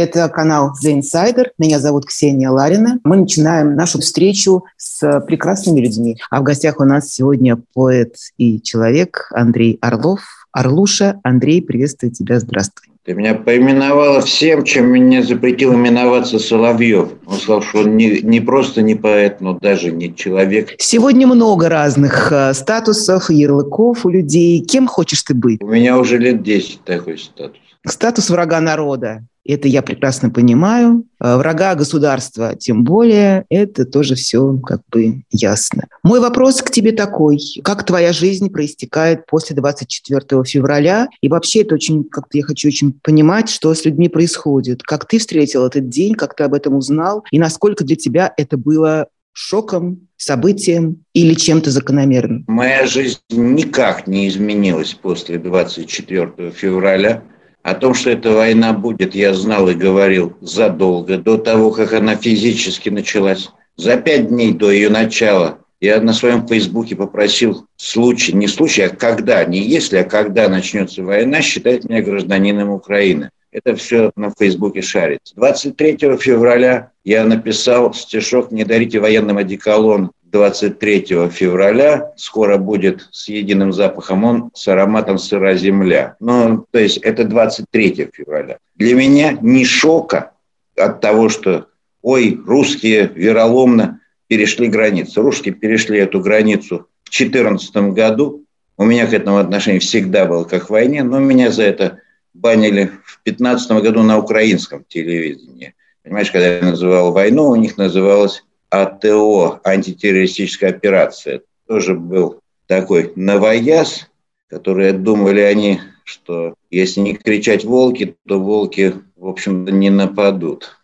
Это канал The Insider. Меня зовут Ксения Ларина. Мы начинаем нашу встречу с прекрасными людьми. А в гостях у нас сегодня поэт и человек Андрей Орлов. Орлуша, Андрей, приветствую тебя. Здравствуй. Ты меня поименовала всем, чем меня запретил именоваться Соловьев. Он сказал, что он не, не просто не поэт, но даже не человек. Сегодня много разных э, статусов, ярлыков у людей. Кем хочешь ты быть? У меня уже лет 10 такой статус. Статус врага народа. Это я прекрасно понимаю. А врага государства, тем более, это тоже все как бы ясно. Мой вопрос к тебе такой. Как твоя жизнь проистекает после 24 февраля? И вообще это очень, как-то я хочу очень понимать, что с людьми происходит. Как ты встретил этот день, как ты об этом узнал? И насколько для тебя это было шоком, событием или чем-то закономерным? Моя жизнь никак не изменилась после 24 февраля. О том, что эта война будет, я знал и говорил задолго, до того, как она физически началась. За пять дней до ее начала я на своем фейсбуке попросил случай, не случай, а когда, не если, а когда начнется война, считать меня гражданином Украины. Это все на Фейсбуке шарится. 23 февраля я написал стишок «Не дарите военным одеколон 23 февраля скоро будет с единым запахом он с ароматом сыра земля. Ну, то есть это 23 февраля. Для меня не шока от того, что ой, русские вероломно перешли границу. Русские перешли эту границу в 2014 году. У меня к этому отношение всегда было как к войне, но меня за это банили в 2015 году на украинском телевидении. Понимаешь, когда я называл войну, у них называлось АТО, антитеррористическая операция, тоже был такой новояз, которые думали они, что если не кричать волки, то волки, в общем-то, не нападут.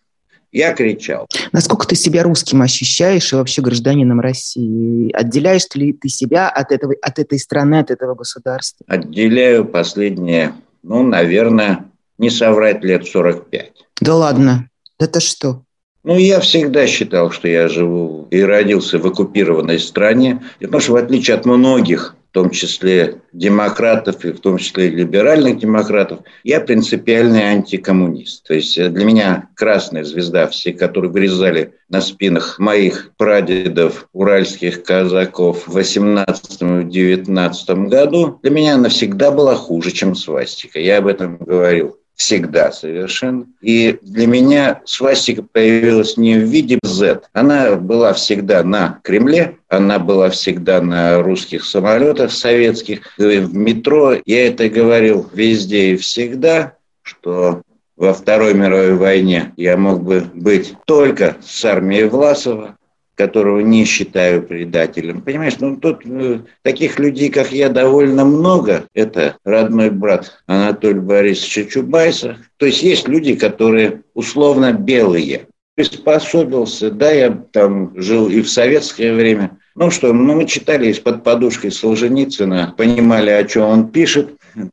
Я кричал. Насколько ты себя русским ощущаешь и вообще гражданином России? Отделяешь ли ты себя от, этого, от этой страны, от этого государства? Отделяю последние, ну, наверное, не соврать лет 45. Да ладно? Это что? Ну, я всегда считал, что я живу и родился в оккупированной стране. Потому что, в отличие от многих, в том числе демократов и в том числе либеральных демократов, я принципиальный антикоммунист. То есть э, для меня красная звезда, все, которые вырезали на спинах моих прадедов, уральских казаков в 18-19 году, для меня она всегда была хуже, чем свастика. Я об этом говорил всегда совершенно. И для меня свастика появилась не в виде Z. Она была всегда на Кремле, она была всегда на русских самолетах советских, в метро. Я это говорил везде и всегда, что во Второй мировой войне я мог бы быть только с армией Власова, которого не считаю предателем. Понимаешь, ну тут э, таких людей, как я, довольно много. Это родной брат Анатолия Борисовича Чубайса. То есть есть люди, которые условно белые. Приспособился, да, я там жил и в советское время. Ну что, ну мы читали из-под подушки Солженицына, понимали, о чем он пишет.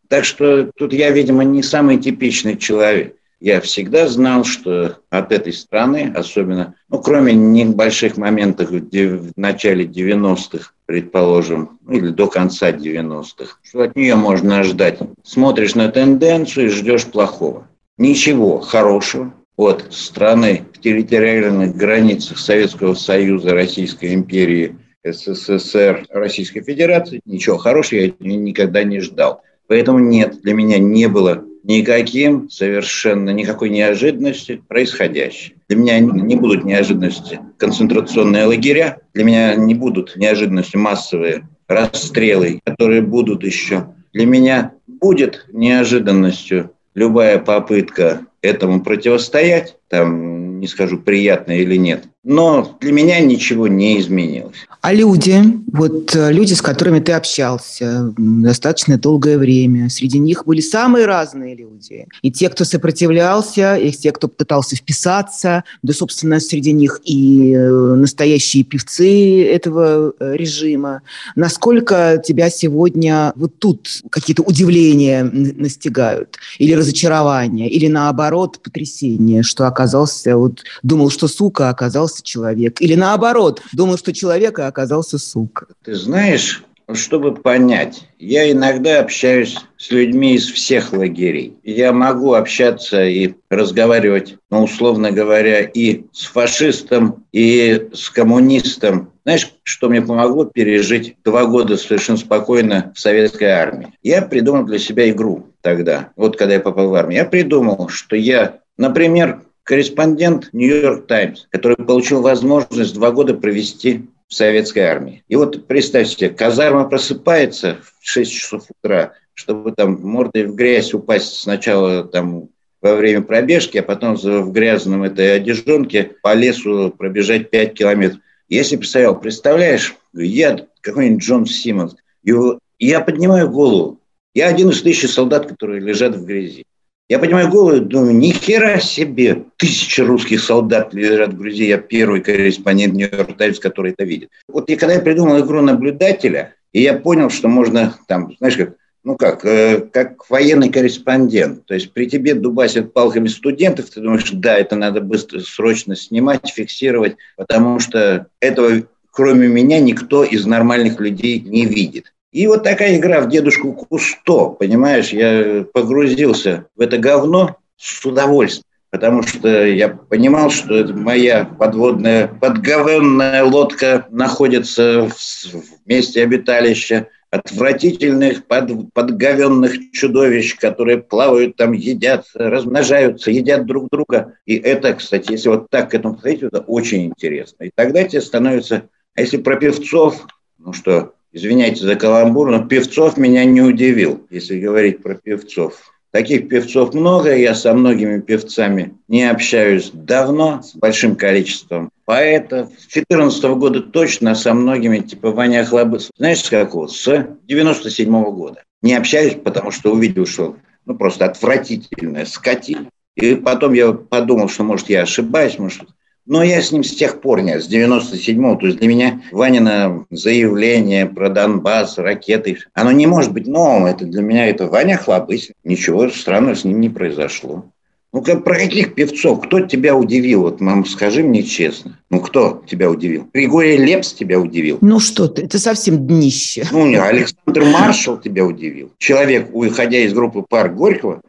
Так что тут я, видимо, не самый типичный человек. Я всегда знал, что от этой страны, особенно, ну, кроме небольших моментов в начале 90-х, предположим, ну, или до конца 90-х, что от нее можно ждать. Смотришь на тенденцию и ждешь плохого. Ничего хорошего от страны в территориальных границах Советского Союза, Российской империи, СССР, Российской Федерации, ничего хорошего я никогда не ждал. Поэтому нет, для меня не было никаким, совершенно никакой неожиданности происходящее. Для меня не будут неожиданности концентрационные лагеря, для меня не будут неожиданности массовые расстрелы, которые будут еще. Для меня будет неожиданностью любая попытка этому противостоять, там, не скажу, приятно или нет, но для меня ничего не изменилось. А люди, вот э, люди, с которыми ты общался достаточно долгое время, среди них были самые разные люди. И те, кто сопротивлялся, и те, кто пытался вписаться, да, собственно, среди них и э, настоящие певцы этого э, режима. Насколько тебя сегодня вот тут какие-то удивления настигают? Или разочарования? Или наоборот потрясение, что оказался, вот думал, что сука, оказался человек. Или наоборот, думал, что человек, а оказался сука. Ты знаешь, чтобы понять, я иногда общаюсь с людьми из всех лагерей. Я могу общаться и разговаривать, ну, условно говоря, и с фашистом, и с коммунистом. Знаешь, что мне помогло пережить два года совершенно спокойно в советской армии? Я придумал для себя игру тогда, вот когда я попал в армию. Я придумал, что я, например, корреспондент «Нью-Йорк Таймс», который получил возможность два года провести в советской армии. И вот представьте казарма просыпается в 6 часов утра, чтобы там мордой в грязь упасть сначала там во время пробежки, а потом в грязном этой одежонке по лесу пробежать 5 километров. Я себе представлял, представляешь, я какой-нибудь Джон Симмонс, и я поднимаю голову, я один из тысячи солдат, которые лежат в грязи. Я понимаю голову, думаю, ни хера себе, тысячи русских солдат лежат в Грузии, я первый корреспондент Нью-Йорк Таймс, который это видит. Вот и когда я придумал игру наблюдателя, и я понял, что можно там, знаешь, как, ну как, э, как военный корреспондент. То есть при тебе дубасят палками студентов, ты думаешь, да, это надо быстро, срочно снимать, фиксировать, потому что этого, кроме меня, никто из нормальных людей не видит. И вот такая игра в дедушку Кусто, понимаешь, я погрузился в это говно с удовольствием, потому что я понимал, что это моя подводная, подговенная лодка находится в месте обиталища отвратительных, под, подговенных чудовищ, которые плавают там, едят, размножаются, едят друг друга. И это, кстати, если вот так к этому подходить, это очень интересно. И тогда тебе становится... А если про певцов, ну что, извиняйте за каламбур, но певцов меня не удивил, если говорить про певцов. Таких певцов много, я со многими певцами не общаюсь давно, с большим количеством поэтов. С 2014 года точно со многими, типа Ваня Хлобыцев. Знаешь, с какого? С 97 года. Не общаюсь, потому что увидел, что ну, просто отвратительная скотина. И потом я подумал, что, может, я ошибаюсь, может, но я с ним с тех пор не, с 97-го. То есть для меня Ванина заявление про Донбасс, ракеты, оно не может быть новым. Это для меня это Ваня Хлобысь. Ничего странного с ним не произошло. Ну, как, про каких певцов? Кто тебя удивил? Вот, мам, скажи мне честно. Ну, кто тебя удивил? Григорий Лепс тебя удивил? Ну, что ты, это совсем днище. Ну, не, Александр Маршал тебя удивил. Человек, уходя из группы «Парк Горького»,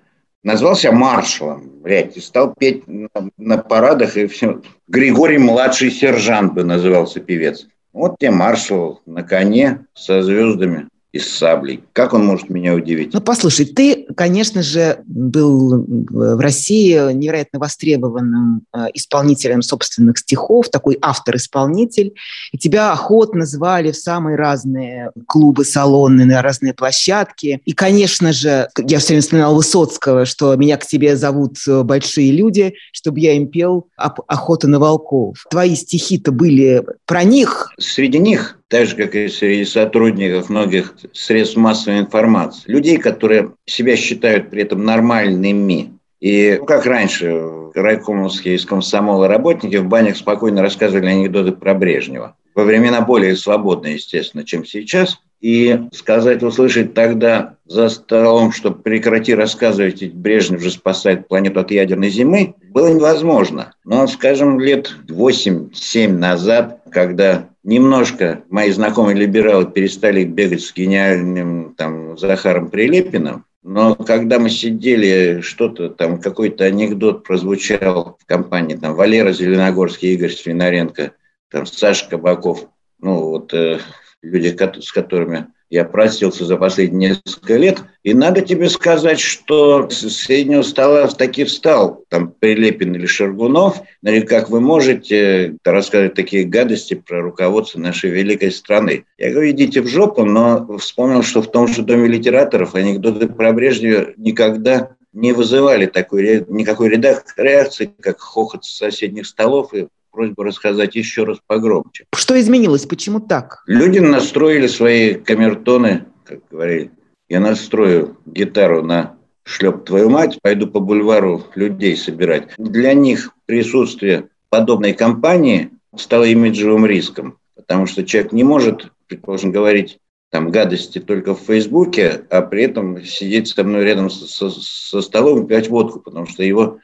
назвался маршалом, блядь, и стал петь на, на парадах и все. Григорий младший сержант бы назывался певец. Вот тебе маршал на коне со звездами и с саблей. Как он может меня удивить? Ну, послушай, ты, конечно же, был в России невероятно востребованным э, исполнителем собственных стихов, такой автор-исполнитель, и тебя охотно звали в самые разные клубы, салоны, на разные площадки. И, конечно же, я все время вспоминал Высоцкого, что меня к тебе зовут э, большие люди, чтобы я им пел «Охота на волков». Твои стихи-то были про них. Среди них так же, как и среди сотрудников многих средств массовой информации. Людей, которые себя считают при этом нормальными. И ну, как раньше, райкомовские из комсомола работники в банях спокойно рассказывали анекдоты про Брежнева. Во времена более свободные, естественно, чем сейчас. И сказать, услышать тогда за столом, что прекрати рассказывать, ведь Брежнев же спасает планету от ядерной зимы, было невозможно. Но, скажем, лет 8-7 назад, когда немножко мои знакомые либералы перестали бегать с гениальным там, Захаром Прилепиным, но когда мы сидели, что-то там, какой-то анекдот прозвучал в компании, там, Валера Зеленогорский, Игорь Свинаренко, там, Саша Кабаков, ну, вот э, люди, с которыми я простился за последние несколько лет. И надо тебе сказать, что с среднего стола таки встал там Прилепин или Шаргунов. Ну, как вы можете рассказывать такие гадости про руководство нашей великой страны? Я говорю, идите в жопу, но вспомнил, что в том же Доме литераторов анекдоты про Брежнева никогда не вызывали такой, никакой реакции, как хохот с соседних столов и просьба рассказать еще раз погромче. Что изменилось? Почему так? Люди настроили свои камертоны, как говорили. Я настрою гитару на шлеп твою мать, пойду по бульвару людей собирать. Для них присутствие подобной компании стало имиджевым риском, потому что человек не может, предположим, говорить там гадости только в Фейсбуке, а при этом сидеть со мной рядом со, со, со столом и пить водку, потому что его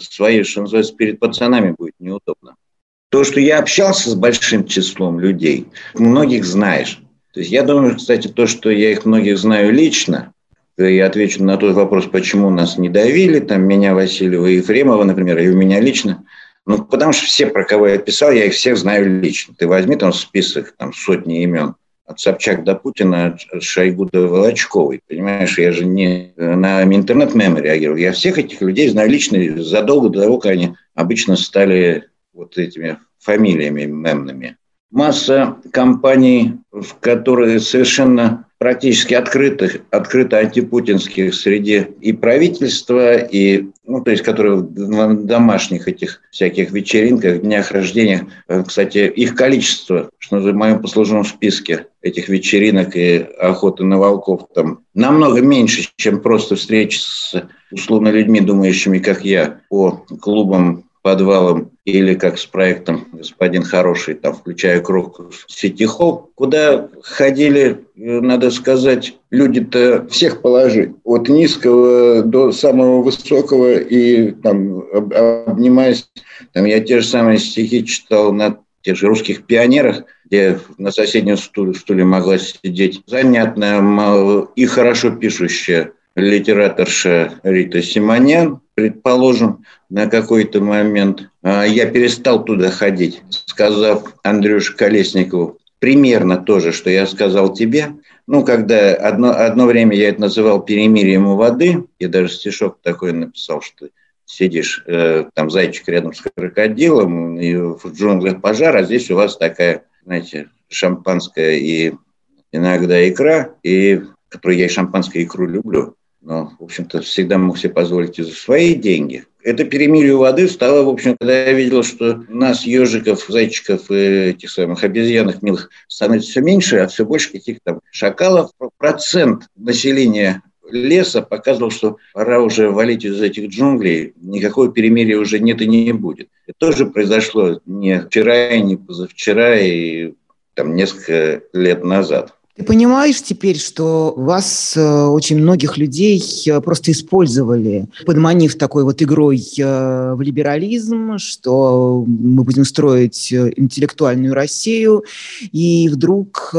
свои, что называется, перед пацанами будет неудобно. То, что я общался с большим числом людей, многих знаешь. То есть я думаю, кстати, то, что я их многих знаю лично, я отвечу на тот вопрос, почему нас не давили, там меня Васильева Ефремова, например, и у меня лично. Ну, потому что все, про кого я писал, я их всех знаю лично. Ты возьми там список, там сотни имен. От Собчак до Путина, от Шойгу до Волочковой. Понимаешь, я же не на интернет-мемо реагировал. Я всех этих людей знаю лично задолго до того, как они обычно стали вот этими фамилиями мемными. Масса компаний, в которые совершенно практически открытых, открыто антипутинских среди и правительства, и, ну, то есть, которые в домашних этих всяких вечеринках, днях рождения, э, кстати, их количество, что в моем послужном списке этих вечеринок и охоты на волков там намного меньше, чем просто встречи с условно людьми, думающими, как я, по клубам подвалом или как с проектом «Господин хороший», там, включая круг Сити-Холл, куда ходили, надо сказать, люди-то всех положи, от низкого до самого высокого, и там, обнимаясь, там, я те же самые стихи читал на тех же русских пионерах, где на соседнем стуле, стуле могла сидеть занятная и хорошо пишущая литераторша Рита Симонян, предположим, на какой-то момент. А, я перестал туда ходить, сказав Андрюше Колесникову примерно то же, что я сказал тебе. Ну, когда одно, одно время я это называл перемирием у воды, я даже стишок такой написал, что сидишь, э, там зайчик рядом с крокодилом, и в джунглях пожар, а здесь у вас такая, знаете, шампанская и иногда икра, и которую я и шампанское икру люблю но, в общем-то, всегда мог себе позволить и за свои деньги. Это перемирие воды стало, в общем, когда я видел, что нас, ежиков, зайчиков и этих самых обезьянок милых становится все меньше, а все больше каких-то там шакалов. Процент населения леса показывал, что пора уже валить из этих джунглей, никакого перемирия уже нет и не будет. Это тоже произошло не вчера и не позавчера, и там несколько лет назад. Ты понимаешь теперь, что вас, э, очень многих людей, э, просто использовали, подманив такой вот игрой э, в либерализм, что мы будем строить интеллектуальную Россию, и вдруг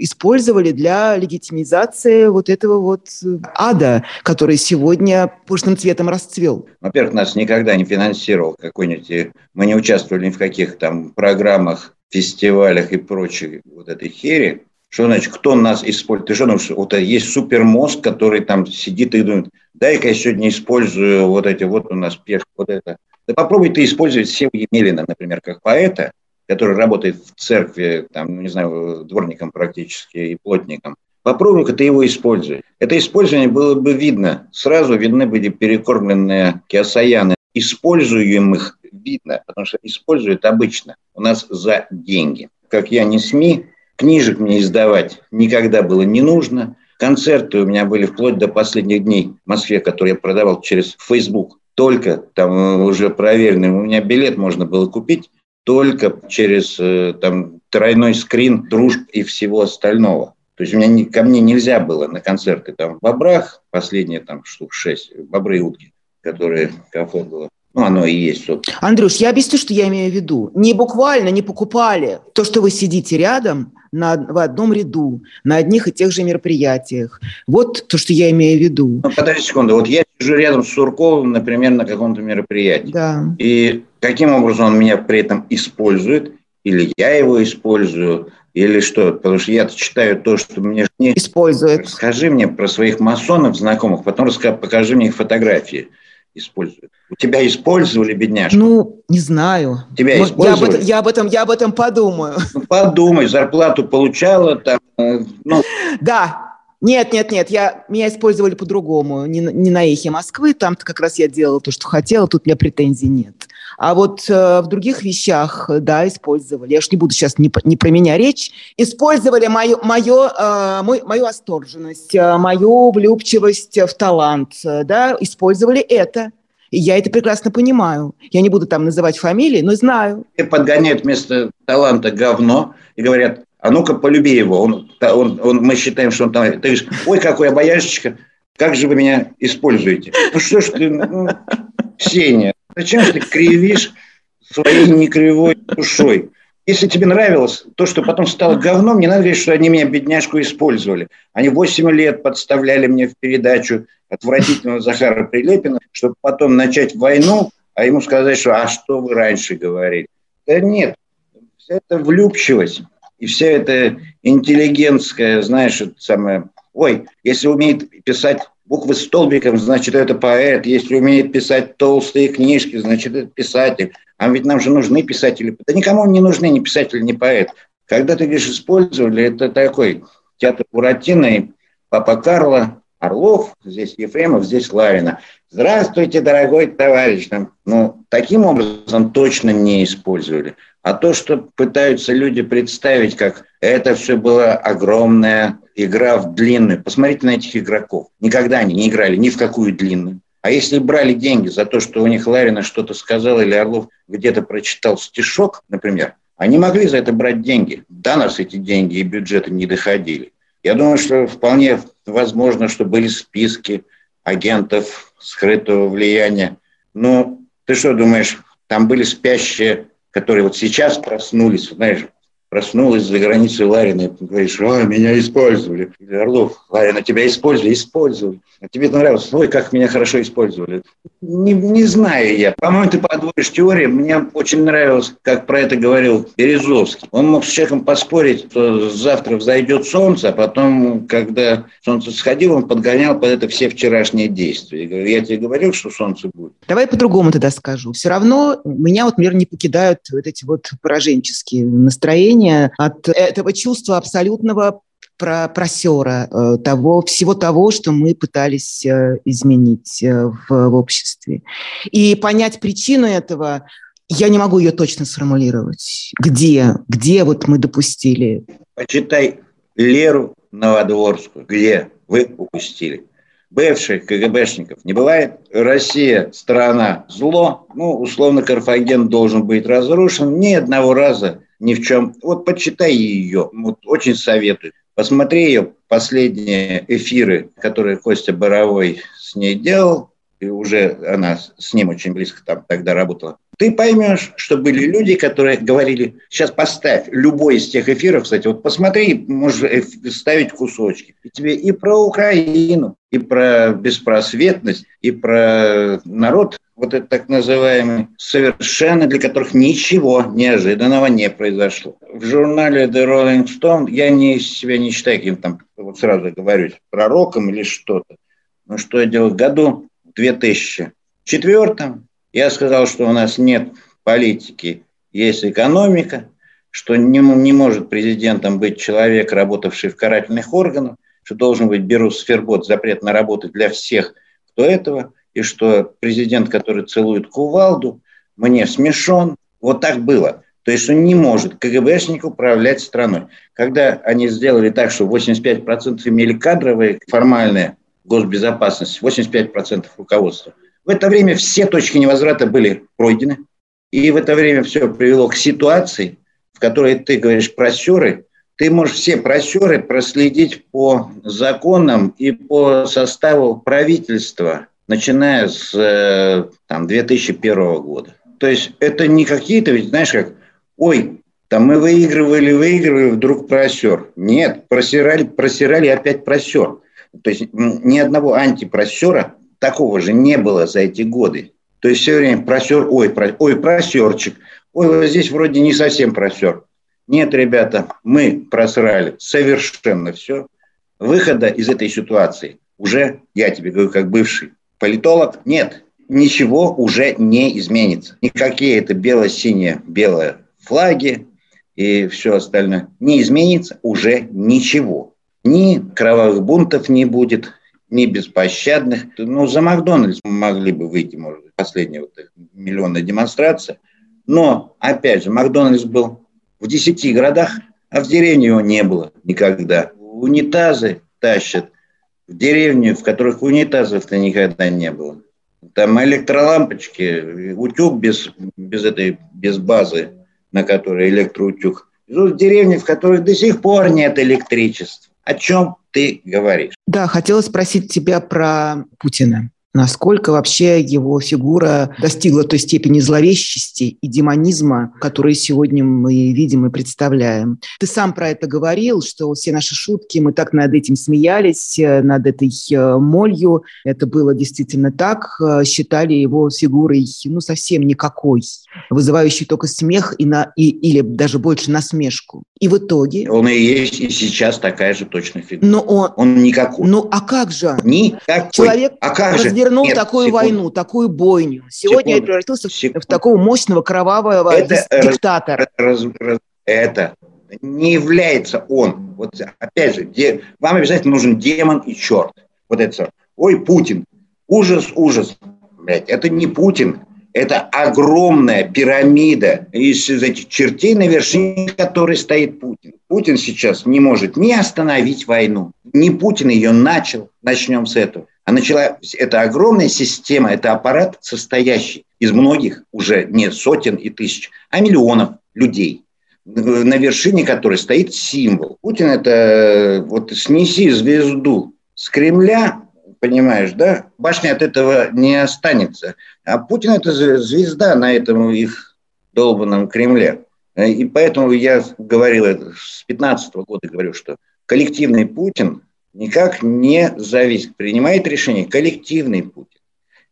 использовали для легитимизации вот этого вот ада, который сегодня пышным цветом расцвел? Во-первых, нас никогда не финансировал какой-нибудь... Мы не участвовали ни в каких там программах, фестивалях и прочей вот этой хере. Что значит, кто нас использует? Ты что, ну, вот есть супермозг, который там сидит и думает, дай-ка я сегодня использую вот эти, вот у нас пешка, вот это. Да попробуй ты использовать Севу Емелина, например, как поэта, который работает в церкви, там, ну, не знаю, дворником практически и плотником. Попробуй-ка ты его использовать. Это использование было бы видно. Сразу видны были перекормленные киосаяны. Используемых видно, потому что используют обычно у нас за деньги. Как я не СМИ, Книжек мне издавать никогда было не нужно. Концерты у меня были вплоть до последних дней в Москве, которые я продавал через Facebook. Только там э, уже проверенный. У меня билет можно было купить только через э, там, тройной скрин дружб и всего остального. То есть у меня ко мне нельзя было на концерты там в Бобрах, последние там штук шесть, Бобры и утки, которые кафе было. Ну, оно и есть. Собственно. Андрюш, я объясню, что я имею в виду. Не буквально не покупали то, что вы сидите рядом, на, в одном ряду, на одних и тех же мероприятиях. Вот то, что я имею в виду. Ну, подожди секунду. Вот я сижу рядом с Сурковым, например, на каком-то мероприятии. Да. И каким образом он меня при этом использует, или я его использую, или что? Потому что я читаю то, что мне не... Использует. Скажи мне про своих масонов, знакомых, потом расскажи, покажи мне их фотографии используют. У тебя использовали, бедняжку? Ну, не знаю. Тебя использовали? Я об, этом, я об этом, я об этом подумаю. Ну, подумай, зарплату получала там. Э, ну. Да, нет, нет, нет, я, меня использовали по-другому, не, не на эхе Москвы, там как раз я делала то, что хотела, тут у меня претензий нет. А вот э, в других вещах, да, использовали. Я уж не буду сейчас не, не про меня речь. Использовали мою, мою, э, мой, мою осторженность, э, мою влюбчивость в талант, э, да, использовали это. И я это прекрасно понимаю. Я не буду там называть фамилии, но знаю. И подгоняют вместо таланта говно и говорят, а ну-ка полюби его. Он, он, он, мы считаем, что он там... Ты говоришь, ой, какой обаяшечка, как же вы меня используете? Ну что ж ты, ну, Ксения, Зачем ты кривишь своей некривой душой? Если тебе нравилось то, что потом стало говном, не надо говорить, что они меня, бедняжку, использовали. Они 8 лет подставляли мне в передачу отвратительного Захара Прилепина, чтобы потом начать войну, а ему сказать, что «а что вы раньше говорили?» Да нет, вся эта влюбчивость и вся эта интеллигентская, знаешь, это самое... Ой, если умеет писать буквы столбиком, значит, это поэт. Если умеет писать толстые книжки, значит, это писатель. А ведь нам же нужны писатели. Да никому не нужны ни писатели, ни поэт. Когда ты говоришь «использовали», это такой театр Буратино Папа Карло, Орлов, здесь Ефремов, здесь Лавина. Здравствуйте, дорогой товарищ. Ну, таким образом точно не использовали. А то, что пытаются люди представить, как это все была огромная игра в длинную. Посмотрите на этих игроков. Никогда они не играли ни в какую длинную. А если брали деньги за то, что у них Ларина что-то сказал или Орлов где-то прочитал стишок, например, они могли за это брать деньги. До нас эти деньги и бюджеты не доходили. Я думаю, что вполне возможно, что были списки агентов скрытого влияния. Но ты что думаешь, там были спящие, которые вот сейчас проснулись, знаешь, проснулась за границей Ларина и говоришь, ой, меня использовали. Или Орлов, Ларина, тебя использовали, использовали. А тебе это нравилось, ой, как меня хорошо использовали. Не, не знаю я. По-моему, ты подводишь теорию. Мне очень нравилось, как про это говорил Березовский. Он мог с человеком поспорить, что завтра взойдет солнце, а потом, когда солнце сходило, он подгонял под это все вчерашние действия. Я, говорю, я тебе говорил, что солнце будет. Давай по-другому тогда скажу. Все равно меня вот, например, не покидают вот эти вот пораженческие настроения от этого чувства абсолютного про просера, э, того, всего того, что мы пытались э, изменить э, в, в обществе. И понять причину этого, я не могу ее точно сформулировать. Где? Где вот мы допустили? Почитай Леру Новодворскую. Где вы упустили? Бывших КГБшников не бывает. Россия – страна зло. Ну, условно, Карфаген должен быть разрушен. Ни одного раза ни в чем. Вот почитай ее. Вот очень советую. Посмотри ее последние эфиры, которые Костя Боровой с ней делал, и уже она с ним очень близко там тогда работала. Ты поймешь, что были люди, которые говорили, сейчас поставь любой из тех эфиров, кстати, вот посмотри, можешь ставить кусочки. И тебе и про Украину, и про беспросветность, и про народ вот это так называемый, совершенно для которых ничего неожиданного не произошло. В журнале The Rolling Stone я не, себя не считаю каким там, вот сразу говорю, пророком или что-то. Но что я делал в году 2004 я сказал, что у нас нет политики, есть экономика, что не, не может президентом быть человек, работавший в карательных органах, что должен быть Берус Сфербот, запрет на работу для всех, кто этого – и что президент, который целует кувалду, мне смешон. Вот так было. То есть он не может КГБшник управлять страной. Когда они сделали так, что 85% имели кадровые, формальные госбезопасность, 85% руководства, в это время все точки невозврата были пройдены. И в это время все привело к ситуации, в которой ты говоришь просеры, ты можешь все просеры проследить по законам и по составу правительства начиная с э, там, 2001 года. То есть это не какие-то, ведь знаешь как, ой, там мы выигрывали, выигрывали, вдруг просер. Нет, просирали, просирали опять просер. То есть ни одного антипросера такого же не было за эти годы. То есть все время просер, ой, про, ой, просерчик, ой, вот здесь вроде не совсем просер. Нет, ребята, мы просрали совершенно все. Выхода из этой ситуации уже, я тебе говорю, как бывший политолог, нет, ничего уже не изменится. Никакие это бело-синие, белые флаги и все остальное не изменится уже ничего. Ни кровавых бунтов не будет, ни беспощадных. Ну, за Макдональдс могли бы выйти, может быть, последняя вот миллионная демонстрация. Но, опять же, Макдональдс был в 10 городах, а в деревне его не было никогда. Унитазы тащат в деревне, в которых унитазов-то никогда не было. Там электролампочки, утюг без, без этой, без базы, на которой электроутюг. В деревне, в которой до сих пор нет электричества. О чем ты говоришь? Да, хотела спросить тебя про Путина. Насколько вообще его фигура достигла той степени зловещести и демонизма, которые сегодня мы видим и представляем. Ты сам про это говорил, что все наши шутки, мы так над этим смеялись, э, над этой э, молью. Это было действительно так. Э, считали его фигурой ну, совсем никакой, вызывающей только смех и на, и, или даже больше насмешку. И в итоге... Он и есть и сейчас такая же точно фигура. Но он... Он никакой. Ну а как же? Никакой. Человек а как же? Развернул Нет, такую секунду. войну, такую бойню. Сегодня секунду. я превратился секунду. в такого мощного кровавого это диктатора. Раз, раз, это не является он. Вот опять же, де, вам обязательно нужен демон и черт. Вот это. Ой, Путин. Ужас, ужас. Блядь, это не Путин. Это огромная пирамида из этих чертей, на вершине которой стоит Путин. Путин сейчас не может ни остановить войну, ни Путин ее начал. Начнем с этого. А начала это огромная система, это аппарат, состоящий из многих, уже не сотен и тысяч, а миллионов людей, на вершине которой стоит символ. Путин – это вот снеси звезду с Кремля, понимаешь, да? Башня от этого не останется. А Путин – это звезда на этом их долбанном Кремле. И поэтому я говорил, с 15 года говорю, что коллективный Путин никак не зависит. Принимает решение коллективный Путин.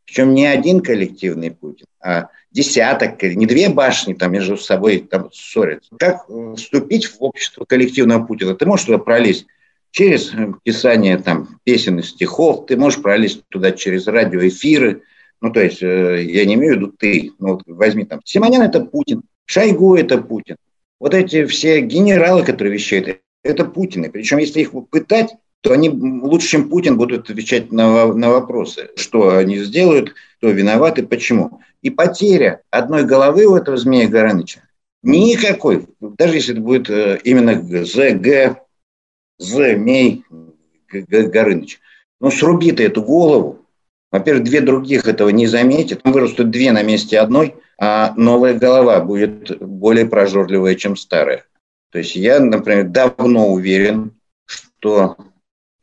Причем не один коллективный Путин, а десяток, не две башни там между собой там ссорятся. Как вступить в общество коллективного Путина? Ты можешь туда пролезть через писание там песен и стихов, ты можешь пролезть туда через радиоэфиры, ну, то есть, э, я не имею в виду ты, ну, вот возьми там, Симонян – это Путин, Шойгу – это Путин. Вот эти все генералы, которые вещают, это Путины. Причем, если их пытать, то они лучше, чем Путин, будут отвечать на, на вопросы, что они сделают, кто виноват и почему. И потеря одной головы у этого Змея Горыныча никакой, даже если это будет э, именно ЗГ, Змей Горыныч. Ну, сруби ты эту голову, во-первых, две других этого не заметят, вырастут две на месте одной, а новая голова будет более прожорливая, чем старая. То есть я, например, давно уверен, что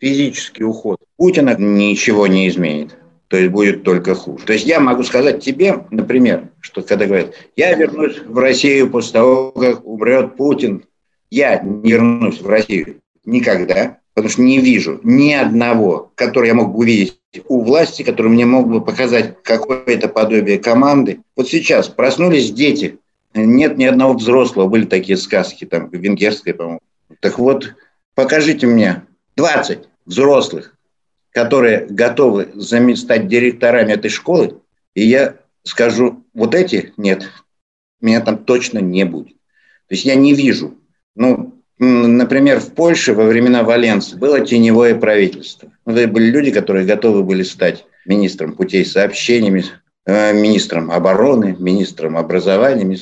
физический уход Путина ничего не изменит. То есть будет только хуже. То есть я могу сказать тебе, например, что когда говорят, я вернусь в Россию после того, как умрет Путин, я не вернусь в Россию никогда, потому что не вижу ни одного, который я мог бы увидеть у власти, который мне мог бы показать какое-то подобие команды. Вот сейчас проснулись дети, нет ни одного взрослого, были такие сказки, там, венгерская, по-моему. Так вот, покажите мне 20 взрослых, которые готовы стать директорами этой школы, и я скажу, вот эти нет, меня там точно не будет. То есть я не вижу. Ну, например, в Польше во времена Валенции было теневое правительство. Это были люди, которые готовы были стать министром путей сообщений, э, министром обороны, министром образования.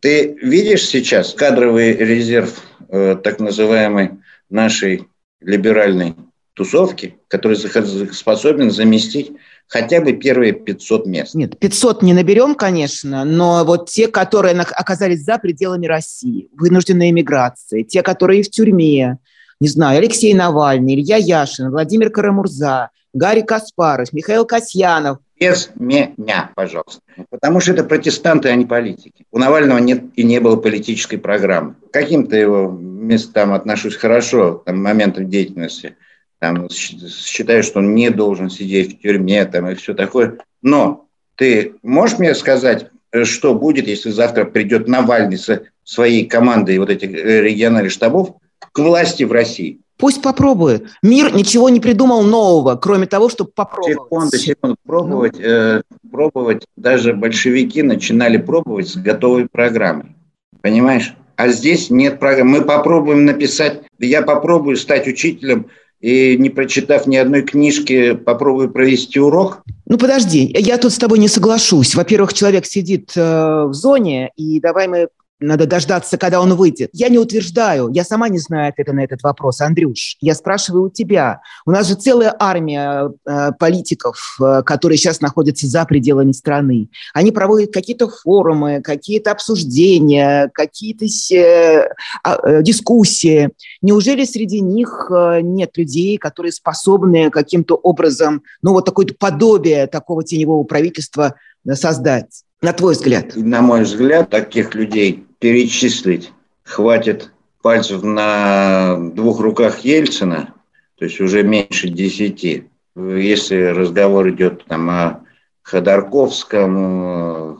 Ты видишь сейчас кадровый резерв э, так называемой нашей либеральной тусовки, который способен заместить хотя бы первые 500 мест. Нет, 500 не наберем, конечно, но вот те, которые оказались за пределами России, вынужденной эмиграции, те, которые в тюрьме, не знаю, Алексей Навальный, Илья Яшин, Владимир Карамурза, Гарри Каспаров, Михаил Касьянов. Без меня, пожалуйста. Потому что это протестанты, а не политики. У Навального нет и не было политической программы. Каким-то его местам отношусь хорошо, там, моментом деятельности. Там, считаю, что он не должен сидеть в тюрьме там, и все такое. Но ты можешь мне сказать, э, что будет, если завтра придет Навальный со своей командой вот этих э, региональных штабов к власти в России? Пусть попробует. Мир ничего не придумал нового, кроме того, чтобы попробовать. Секунду, секунду. Пробовать, ну. э, пробовать. Даже большевики начинали пробовать с готовой программой. Понимаешь? А здесь нет программы. Мы попробуем написать, я попробую стать учителем и не прочитав ни одной книжки, попробую провести урок? Ну, подожди, я тут с тобой не соглашусь. Во-первых, человек сидит э, в зоне, и давай мы надо дождаться, когда он выйдет. Я не утверждаю, я сама не знаю ответа на этот вопрос, Андрюш. Я спрашиваю у тебя. У нас же целая армия э, политиков, э, которые сейчас находятся за пределами страны. Они проводят какие-то форумы, какие-то обсуждения, какие-то э, э, дискуссии. Неужели среди них э, нет людей, которые способны каким-то образом, ну вот такое подобие такого теневого правительства создать? На твой взгляд? На мой взгляд, таких людей перечислить хватит пальцев на двух руках Ельцина, то есть уже меньше десяти. Если разговор идет там о Ходорковском э,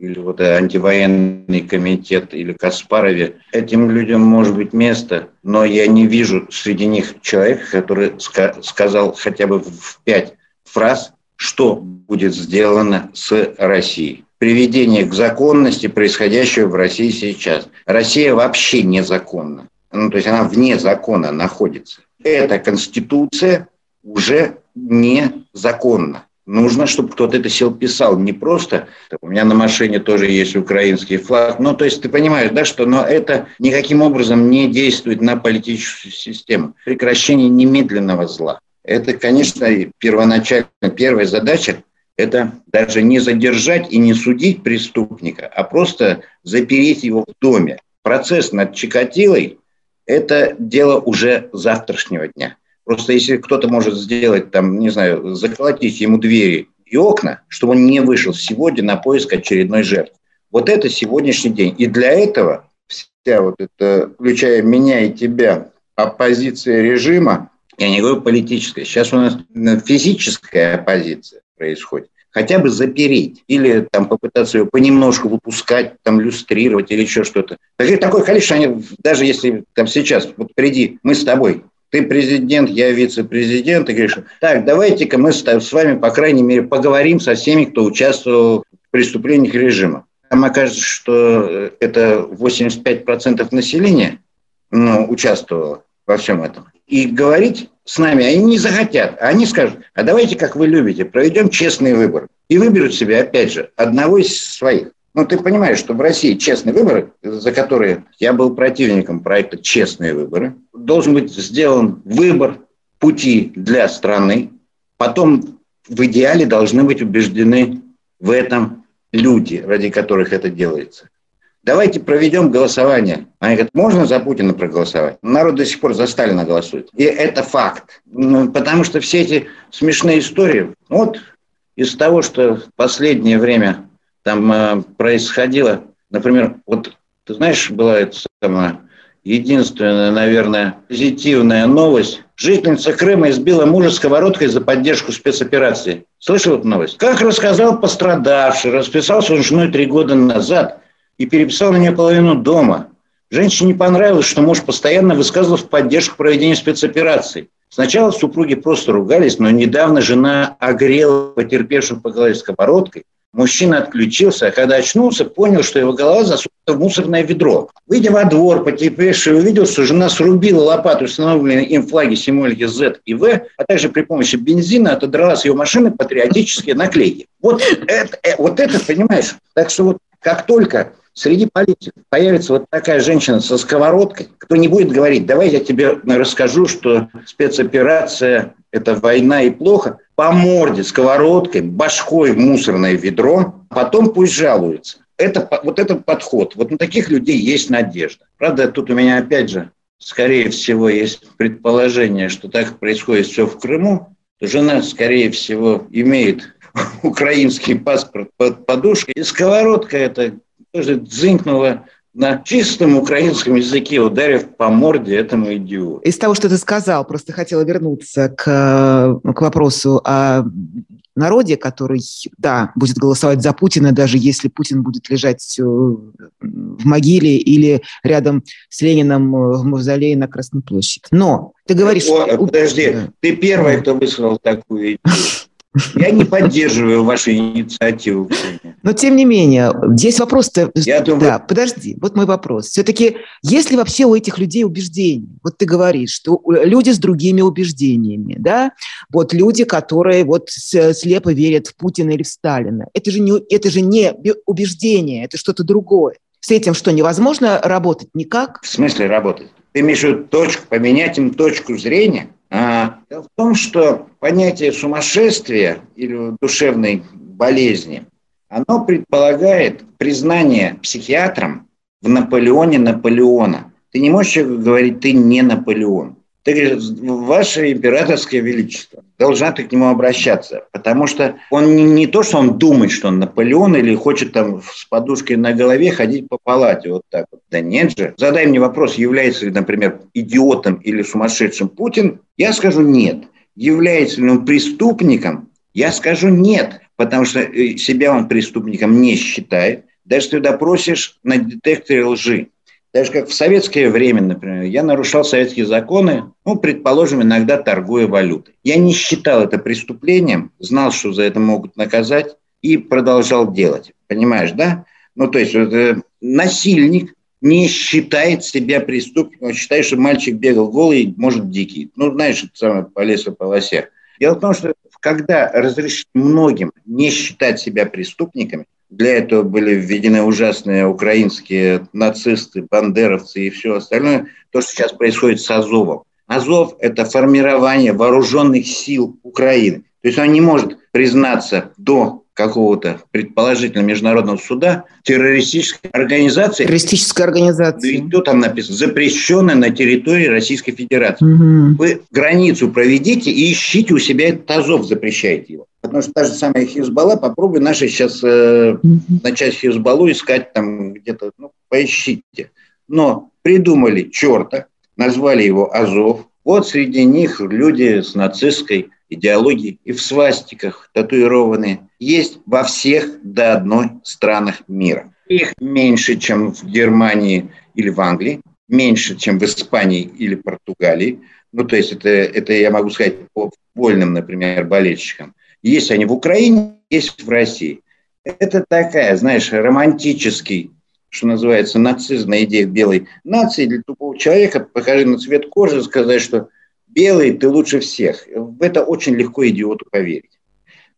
или вот антивоенный комитет или Каспарове, этим людям может быть место, но я не вижу среди них человека, который ска- сказал хотя бы в пять фраз, что будет сделано с Россией приведение к законности происходящего в России сейчас. Россия вообще незаконна. Ну, то есть она вне закона находится. Эта конституция уже незаконна. Нужно, чтобы кто-то это сел писал. Не просто, у меня на машине тоже есть украинский флаг. Ну, то есть ты понимаешь, да, что но это никаким образом не действует на политическую систему. Прекращение немедленного зла. Это, конечно, первоначально первая задача это даже не задержать и не судить преступника, а просто запереть его в доме. Процесс над Чикатилой – это дело уже завтрашнего дня. Просто если кто-то может сделать, там, не знаю, заколотить ему двери и окна, чтобы он не вышел сегодня на поиск очередной жертвы. Вот это сегодняшний день. И для этого вся вот эта, включая меня и тебя, оппозиция режима, я не говорю политическая, сейчас у нас физическая оппозиция, происходит. Хотя бы запереть или там попытаться ее понемножку выпускать, там люстрировать или еще что-то. Такое количество, они, даже если там сейчас, вот приди, мы с тобой, ты президент, я вице-президент, и говоришь, так, давайте-ка мы с вами, по крайней мере, поговорим со всеми, кто участвовал в преступлениях режима. Там окажется, что это 85% населения ну, участвовало во всем этом. И говорить с нами, они не захотят. Они скажут, а давайте, как вы любите, проведем честные выборы. И выберут себе, опять же, одного из своих. Ну, ты понимаешь, что в России честные выборы, за которые я был противником проекта «Честные выборы», должен быть сделан выбор пути для страны. Потом в идеале должны быть убеждены в этом люди, ради которых это делается давайте проведем голосование. Они говорят, можно за Путина проголосовать? Народ до сих пор за Сталина голосует. И это факт. Ну, потому что все эти смешные истории, вот из того, что в последнее время там э, происходило, например, вот ты знаешь, была это самая единственная, наверное, позитивная новость. Жительница Крыма избила мужа сковородкой за поддержку спецоперации. Слышал эту новость? Как рассказал пострадавший, расписался он женой три года назад – и переписал на нее половину дома. Женщине не понравилось, что муж постоянно высказывал в поддержку проведения спецопераций. Сначала супруги просто ругались, но недавно жена огрела потерпевшую по голове сковородкой. Мужчина отключился, а когда очнулся, понял, что его голова засунута в мусорное ведро. Выйдя во двор, потерпевший увидел, что жена срубила лопату установленные им флаги символики Z и V, а также при помощи бензина отодрала с его машины патриотические наклейки. Вот это, э, вот это понимаешь? Так что вот как только Среди политиков появится вот такая женщина со сковородкой, кто не будет говорить, давай я тебе расскажу, что спецоперация – это война и плохо, по морде сковородкой, башкой в мусорное ведро, а потом пусть жалуются. Это, вот этот подход, вот на таких людей есть надежда. Правда, тут у меня опять же, скорее всего, есть предположение, что так происходит все в Крыму, жена, скорее всего, имеет украинский паспорт под подушкой. И сковородка – это тоже дзынькнула на чистом украинском языке, ударив по морде этому идиоту. Из того, что ты сказал, просто хотела вернуться к, к вопросу о народе, который, да, будет голосовать за Путина, даже если Путин будет лежать в могиле или рядом с Лениным в мавзолее на Красной площади. Но ты говоришь... О, подожди, ты первый, кто высказал такую идею. Я не поддерживаю вашу инициативу. Но тем не менее, здесь вопрос-то... Я думаю... Да, подожди, вот мой вопрос. Все-таки, есть ли вообще у этих людей убеждения? Вот ты говоришь, что люди с другими убеждениями, да? Вот люди, которые вот слепо верят в Путина или в Сталина. Это же не, это же не убеждение, это что-то другое. С этим что, невозможно работать никак? В смысле работать? Ты имеешь в виду точку, поменять им точку зрения? А, дело в том, что понятие сумасшествия или душевной болезни, оно предполагает признание психиатром в Наполеоне Наполеона. Ты не можешь говорить, ты не Наполеон. Ты говоришь, ваше императорское величество, должна ты к нему обращаться, потому что он не, не то, что он думает, что он Наполеон или хочет там с подушкой на голове ходить по палате вот так вот. Да нет же. Задай мне вопрос, является ли, например, идиотом или сумасшедшим Путин, я скажу нет. Является ли он преступником, я скажу нет, потому что э, себя он преступником не считает. Даже ты допросишь на детекторе лжи. Даже как в советское время, например, я нарушал советские законы, ну, предположим, иногда торгуя валютой. Я не считал это преступлением, знал, что за это могут наказать, и продолжал делать. Понимаешь, да? Ну, то есть э, насильник не считает себя преступником, он считает, что мальчик бегал голый, может, дикий. Ну, знаешь, это самое по лесу, по лосе. Дело в том, что когда разрешить многим не считать себя преступниками, для этого были введены ужасные украинские нацисты, бандеровцы и все остальное. То, что сейчас происходит с Азовом. Азов – это формирование вооруженных сил Украины. То есть он не может признаться до какого-то предположительно международного суда террористической организации. Террористическая организация. И что там написано? Запрещенная на территории Российской Федерации. Угу. Вы границу проведите и ищите у себя этот Азов, запрещаете его. Потому что та же самая Хизбалла, попробуй наши сейчас э, начать Хизбаллу искать там где-то, ну, поищите. Но придумали черта, назвали его Азов. Вот среди них люди с нацистской идеологией и в свастиках татуированные. Есть во всех до одной странах мира. Их меньше, чем в Германии или в Англии, меньше, чем в Испании или Португалии. Ну, то есть это, это я могу сказать по вольным, например, болельщикам. Есть они в Украине, есть в России. Это такая, знаешь, романтический, что называется, нацизм идея белой нации для тупого человека. Покажи на цвет кожи, сказать, что белый ты лучше всех. В это очень легко идиоту поверить.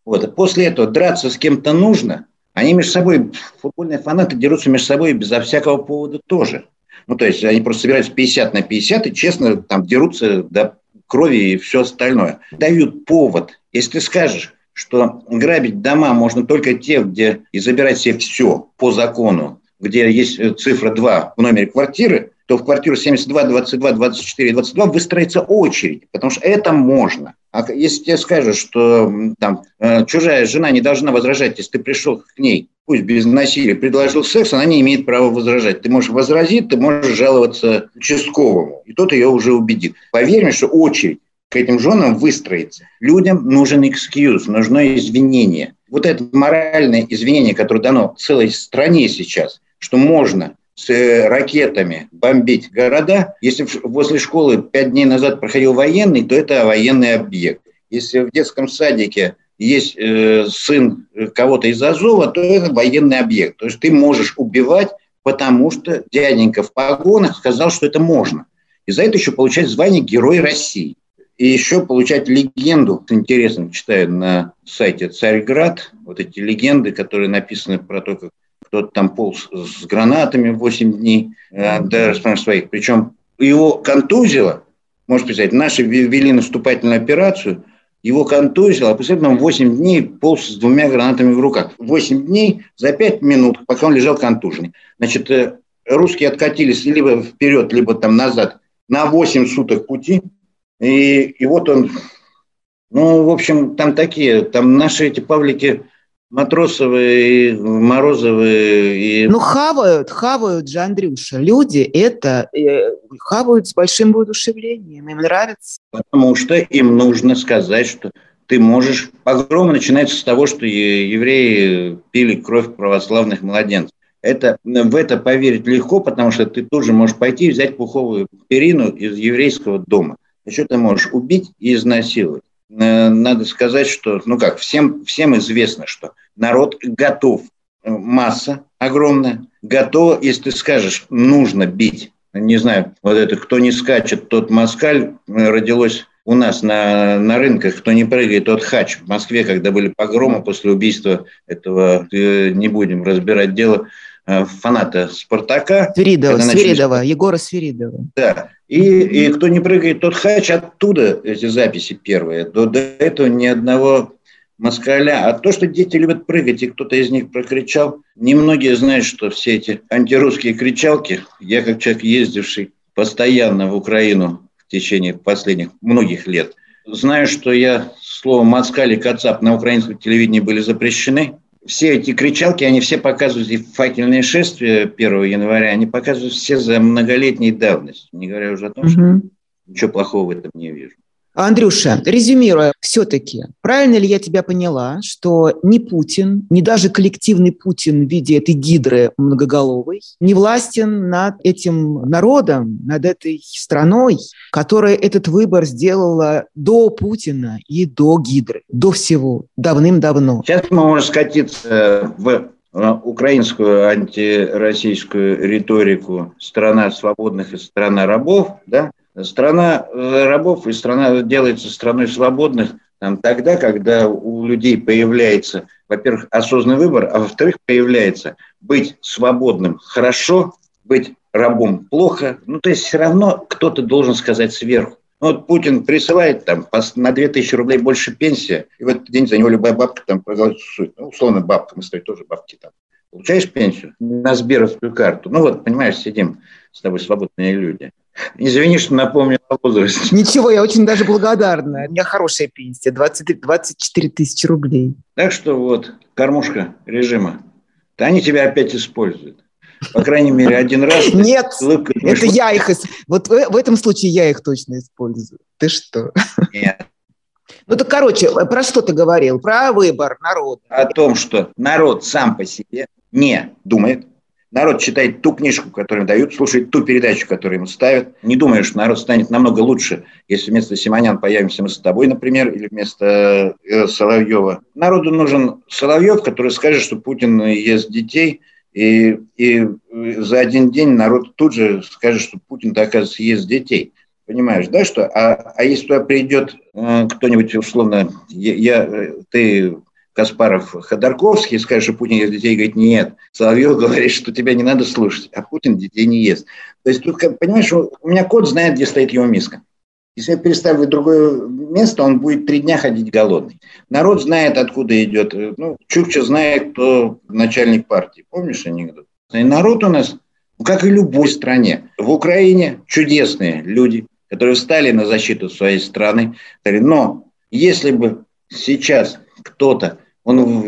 Вот. После этого драться с кем-то нужно. Они между собой, футбольные фанаты дерутся между собой безо всякого повода тоже. Ну, то есть они просто собираются 50 на 50 и честно там дерутся до крови и все остальное. Дают повод. Если ты скажешь, что грабить дома можно только те, где и забирать себе все по закону, где есть э, цифра 2 в номере квартиры, то в квартиру 72, 22, 24, 22 выстроится очередь, потому что это можно. А если тебе скажут, что там э, чужая жена не должна возражать, если ты пришел к ней, пусть без насилия, предложил секс, она не имеет права возражать. Ты можешь возразить, ты можешь жаловаться участковому, и тот ее уже убедит. Поверь мне, что очередь к этим женам выстроиться. Людям нужен экскьюз, нужно извинение. Вот это моральное извинение, которое дано целой стране сейчас, что можно с э, ракетами бомбить города. Если возле школы пять дней назад проходил военный, то это военный объект. Если в детском садике есть э, сын кого-то из Азова, то это военный объект. То есть ты можешь убивать, потому что дяденька в погонах сказал, что это можно. И за это еще получать звание Герой России. И еще получать легенду. Интересно, читаю на сайте Царьград, вот эти легенды, которые написаны про то, как кто-то там полз с гранатами 8 дней, э, даже своих. Причем его контузило, можешь представить, наши ввели наступательную операцию, его контузило, а после этого 8 дней полз с двумя гранатами в руках. 8 дней за 5 минут, пока он лежал контуженный. Значит, э, русские откатились либо вперед, либо там назад на 8 суток пути – и, и вот он, ну, в общем, там такие, там наши эти павлики Матросовы, и Морозовы. И... Ну, хавают, хавают же, Андрюша. Люди это э, хавают с большим воодушевлением, им нравится. Потому что им нужно сказать, что ты можешь... Погром начинается с того, что евреи пили кровь православных младенцев. Это, в это поверить легко, потому что ты тоже можешь пойти и взять пуховую перину из еврейского дома. Еще ты можешь убить и изнасиловать. Э, надо сказать, что, ну как, всем, всем известно, что народ готов, э, масса огромная, готова, если ты скажешь, нужно бить. Не знаю, вот это, кто не скачет, тот москаль, э, родилось у нас на, на рынках, кто не прыгает, тот хач. В Москве, когда были погромы после убийства этого, не будем разбирать дело, э, фаната «Спартака». Свиридова, Свиридова, Егора Свиридова. Да, и, и кто не прыгает, тот хач, оттуда эти записи первые. До, до этого ни одного москаля. А то, что дети любят прыгать, и кто-то из них прокричал, немногие знают, что все эти антирусские кричалки, я как человек, ездивший постоянно в Украину в течение последних многих лет, знаю, что я слово «москаль» и «кацап» на украинском телевидении были запрещены. Все эти кричалки, они все показывают, и факельные шествия 1 января, они показывают все за многолетней давность. Не говоря уже о том, что ничего плохого в этом не вижу. Андрюша, резюмируя, все-таки, правильно ли я тебя поняла, что ни Путин, ни даже коллективный Путин в виде этой гидры многоголовой не властен над этим народом, над этой страной, которая этот выбор сделала до Путина и до гидры, до всего, давным-давно? Сейчас мы можем скатиться в э, украинскую антироссийскую риторику «страна свободных и страна рабов», да, Страна рабов и страна делается страной свободных там, тогда, когда у людей появляется, во-первых, осознанный выбор, а во-вторых, появляется быть свободным хорошо, быть рабом плохо. Ну, то есть все равно кто-то должен сказать сверху. Ну, вот Путин присылает там на 2000 рублей больше пенсия, и в этот день за него любая бабка там проголосует. Ну, условно, бабка, мы с тобой тоже бабки там. Получаешь пенсию на Сберовскую карту. Ну вот, понимаешь, сидим с тобой свободные люди. Извини, что напомнил о возрасте. Ничего, я очень даже благодарна. У меня хорошая пенсия, 20, 24 тысячи рублей. Так что вот, кормушка режима. Да они тебя опять используют. По крайней мере, один раз. Нет, это я их... Вот в этом случае я их точно использую. Ты что? Нет. Ну так, короче, про что ты говорил? Про выбор народа. О том, что народ сам по себе не думает, Народ читает ту книжку, которую дают, слушает ту передачу, которую ему ставят. Не думаю, что народ станет намного лучше, если вместо Симонян появимся мы с тобой, например, или вместо э, Соловьева. Народу нужен Соловьев, который скажет, что Путин ест детей, и, и за один день народ тут же скажет, что Путин, оказывается, ест детей. Понимаешь, да, что? А, а если туда придет э, кто-нибудь, условно, я, я, ты Каспаров Ходорковский скажет, что Путин ест детей, говорит, нет. Соловьев говорит, что тебя не надо слушать, а Путин детей не ест. То есть тут, понимаешь, у меня кот знает, где стоит его миска. Если я переставлю в другое место, он будет три дня ходить голодный. Народ знает, откуда идет. Ну, Чукча знает, кто начальник партии. Помнишь анекдот? И народ у нас, ну, как и в любой стране. В Украине чудесные люди, которые встали на защиту своей страны. Но если бы сейчас кто-то он,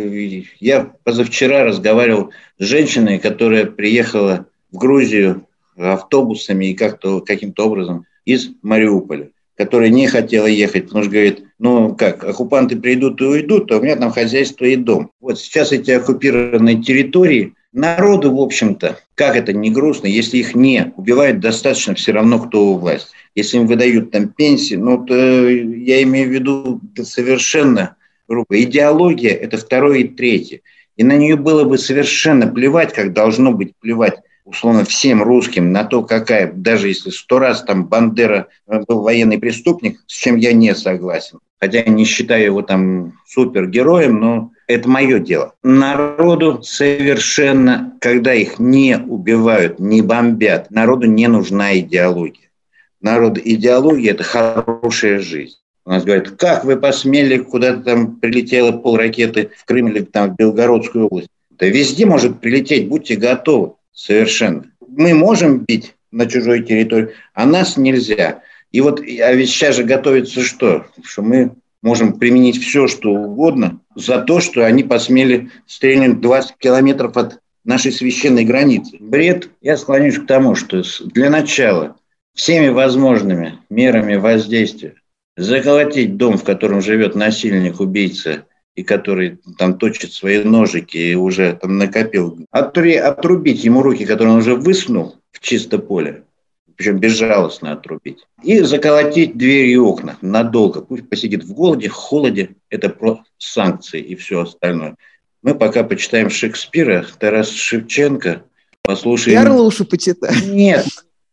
я позавчера разговаривал с женщиной, которая приехала в Грузию автобусами и как-то каким-то образом из Мариуполя, которая не хотела ехать, потому что говорит, ну как, оккупанты придут и уйдут, то у меня там хозяйство и дом. Вот сейчас эти оккупированные территории, народу, в общем-то, как это не грустно, если их не убивают, достаточно все равно, кто у власти. Если им выдают там пенсии, ну, то я имею в виду совершенно группа. Идеология – это второе и третье. И на нее было бы совершенно плевать, как должно быть плевать условно всем русским на то, какая, даже если сто раз там Бандера был военный преступник, с чем я не согласен. Хотя не считаю его там супергероем, но это мое дело. Народу совершенно, когда их не убивают, не бомбят, народу не нужна идеология. Народу идеология – это хорошая жизнь. У нас говорят, как вы посмели, куда-то там прилетело пол ракеты в Крым или там в Белгородскую область. Да везде может прилететь, будьте готовы совершенно. Мы можем бить на чужой территории, а нас нельзя. И вот, а ведь сейчас же готовится что? Что мы можем применить все, что угодно за то, что они посмели стрельнуть 20 километров от нашей священной границы. Бред. Я склоняюсь к тому, что для начала всеми возможными мерами воздействия заколотить дом, в котором живет насильник, убийца, и который там точит свои ножики и уже там накопил, отрубить ему руки, которые он уже высунул в чисто поле, причем безжалостно отрубить, и заколотить двери и окна надолго. Пусть посидит в голоде, в холоде, это про санкции и все остальное. Мы пока почитаем Шекспира, Тарас Шевченко, послушаем... Я Орлушу почитаю. Нет,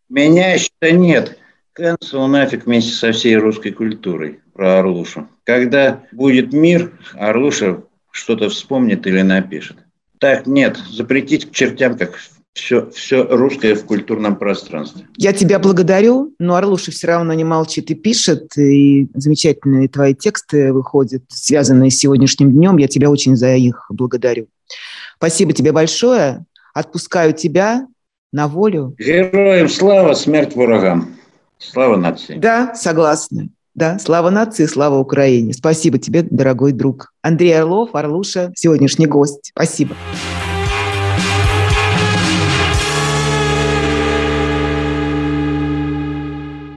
меня еще нет. Канцел нафиг вместе со всей русской культурой про Орлушу. Когда будет мир, Орлуша что-то вспомнит или напишет. Так, нет, запретить к чертям, как все, все русское в культурном пространстве. Я тебя благодарю, но Орлуша все равно не молчит и пишет, и замечательные твои тексты выходят, связанные с сегодняшним днем. Я тебя очень за их благодарю. Спасибо тебе большое. Отпускаю тебя на волю. Героям слава, смерть врагам. Слава нации. Да, согласна. Да, слава нации, слава Украине. Спасибо тебе, дорогой друг. Андрей Орлов, Орлуша, сегодняшний гость. Спасибо. Спасибо.